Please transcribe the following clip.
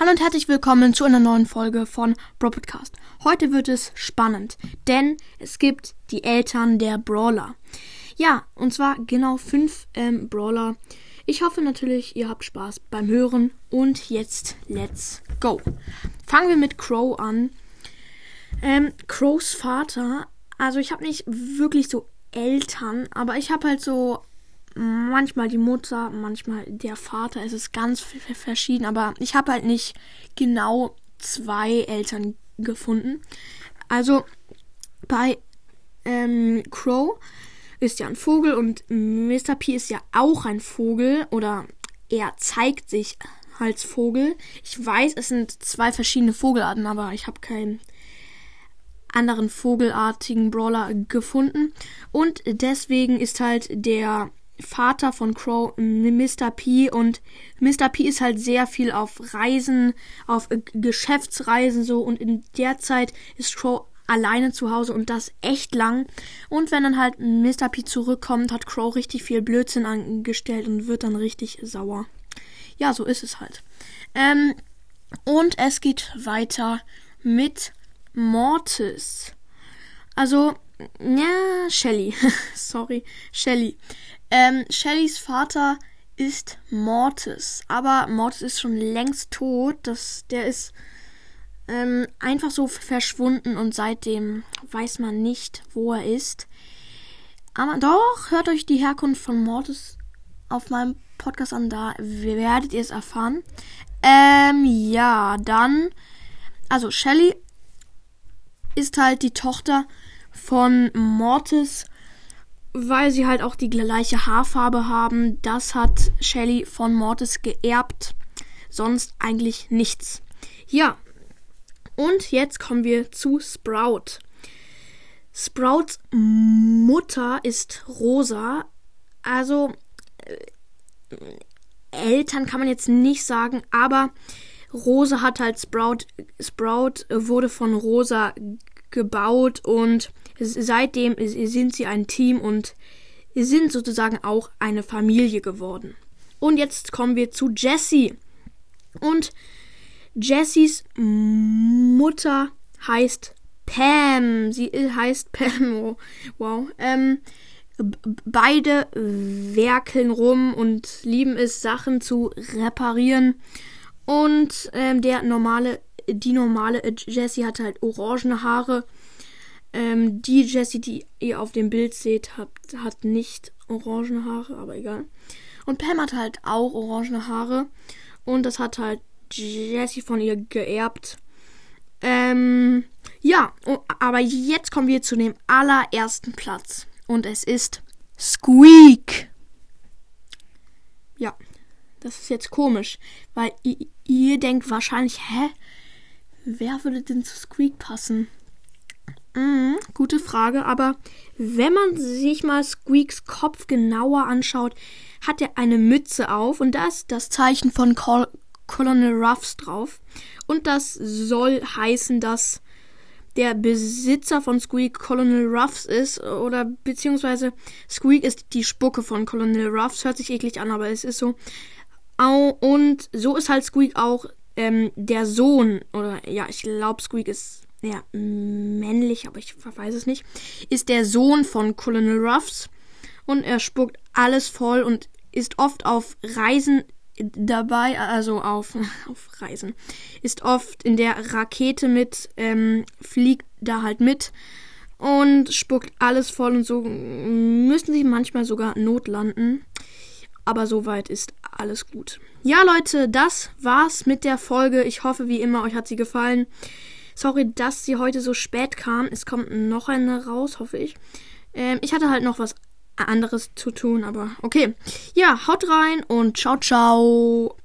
Hallo und herzlich willkommen zu einer neuen Folge von Bro Podcast. Heute wird es spannend, denn es gibt die Eltern der Brawler. Ja, und zwar genau fünf ähm, Brawler. Ich hoffe natürlich, ihr habt Spaß beim Hören und jetzt let's go. Fangen wir mit Crow an. Ähm, Crows Vater, also ich habe nicht wirklich so Eltern, aber ich habe halt so manchmal die Mutter, manchmal der Vater. Es ist ganz verschieden, aber ich habe halt nicht genau zwei Eltern gefunden. Also bei ähm, Crow ist ja ein Vogel und Mr. P ist ja auch ein Vogel oder er zeigt sich als Vogel. Ich weiß, es sind zwei verschiedene Vogelarten, aber ich habe keinen anderen vogelartigen Brawler gefunden. Und deswegen ist halt der Vater von Crow, Mr. P. Und Mr. P ist halt sehr viel auf Reisen, auf Geschäftsreisen so. Und in der Zeit ist Crow alleine zu Hause und das echt lang. Und wenn dann halt Mr. P zurückkommt, hat Crow richtig viel Blödsinn angestellt und wird dann richtig sauer. Ja, so ist es halt. Ähm, und es geht weiter mit Mortis. Also, ja, Shelly. Sorry, Shelly. Ähm, Shellys Vater ist Mortis, aber Mortis ist schon längst tot. Das, der ist ähm, einfach so verschwunden und seitdem weiß man nicht, wo er ist. Aber doch, hört euch die Herkunft von Mortis auf meinem Podcast an, da werdet ihr es erfahren. Ähm, ja, dann, also Shelly ist halt die Tochter von Mortis weil sie halt auch die gleiche Haarfarbe haben. Das hat Shelly von Mortis geerbt. Sonst eigentlich nichts. Ja. Und jetzt kommen wir zu Sprout. Sprouts Mutter ist rosa. Also äh, Eltern kann man jetzt nicht sagen, aber Rosa hat halt Sprout. Sprout wurde von Rosa gebaut und seitdem sind sie ein Team und sind sozusagen auch eine Familie geworden. Und jetzt kommen wir zu Jessie. Und Jessies Mutter heißt Pam. Sie heißt Pam. Oh, wow. Ähm, beide werkeln rum und lieben es, Sachen zu reparieren. Und ähm, der normale, die normale Jessie hat halt orangene Haare ähm, die Jessie, die ihr auf dem Bild seht, hat, hat nicht orangene Haare, aber egal. Und Pam hat halt auch orangene Haare. Und das hat halt Jessie von ihr geerbt. Ähm, ja, aber jetzt kommen wir zu dem allerersten Platz. Und es ist Squeak. Ja, das ist jetzt komisch, weil ihr, ihr denkt wahrscheinlich, hä? Wer würde denn zu Squeak passen? Mhm, gute Frage, aber wenn man sich mal Squeaks Kopf genauer anschaut, hat er eine Mütze auf und da ist das Zeichen von Col Colonel Ruffs drauf. Und das soll heißen, dass der Besitzer von Squeak Colonel Ruffs ist oder beziehungsweise Squeak ist die Spucke von Colonel Ruffs. Hört sich eklig an, aber es ist so. Und so ist halt Squeak auch ähm, der Sohn oder ja, ich glaube Squeak ist ja, männlich, aber ich weiß es nicht, ist der Sohn von Colonel Ruffs und er spuckt alles voll und ist oft auf Reisen dabei, also auf, auf Reisen, ist oft in der Rakete mit, ähm, fliegt da halt mit und spuckt alles voll und so müssen sie manchmal sogar notlanden. Aber soweit ist alles gut. Ja, Leute, das war's mit der Folge. Ich hoffe, wie immer, euch hat sie gefallen. Sorry, dass sie heute so spät kam. Es kommt noch eine raus, hoffe ich. Ähm, ich hatte halt noch was anderes zu tun, aber okay. Ja, haut rein und ciao, ciao.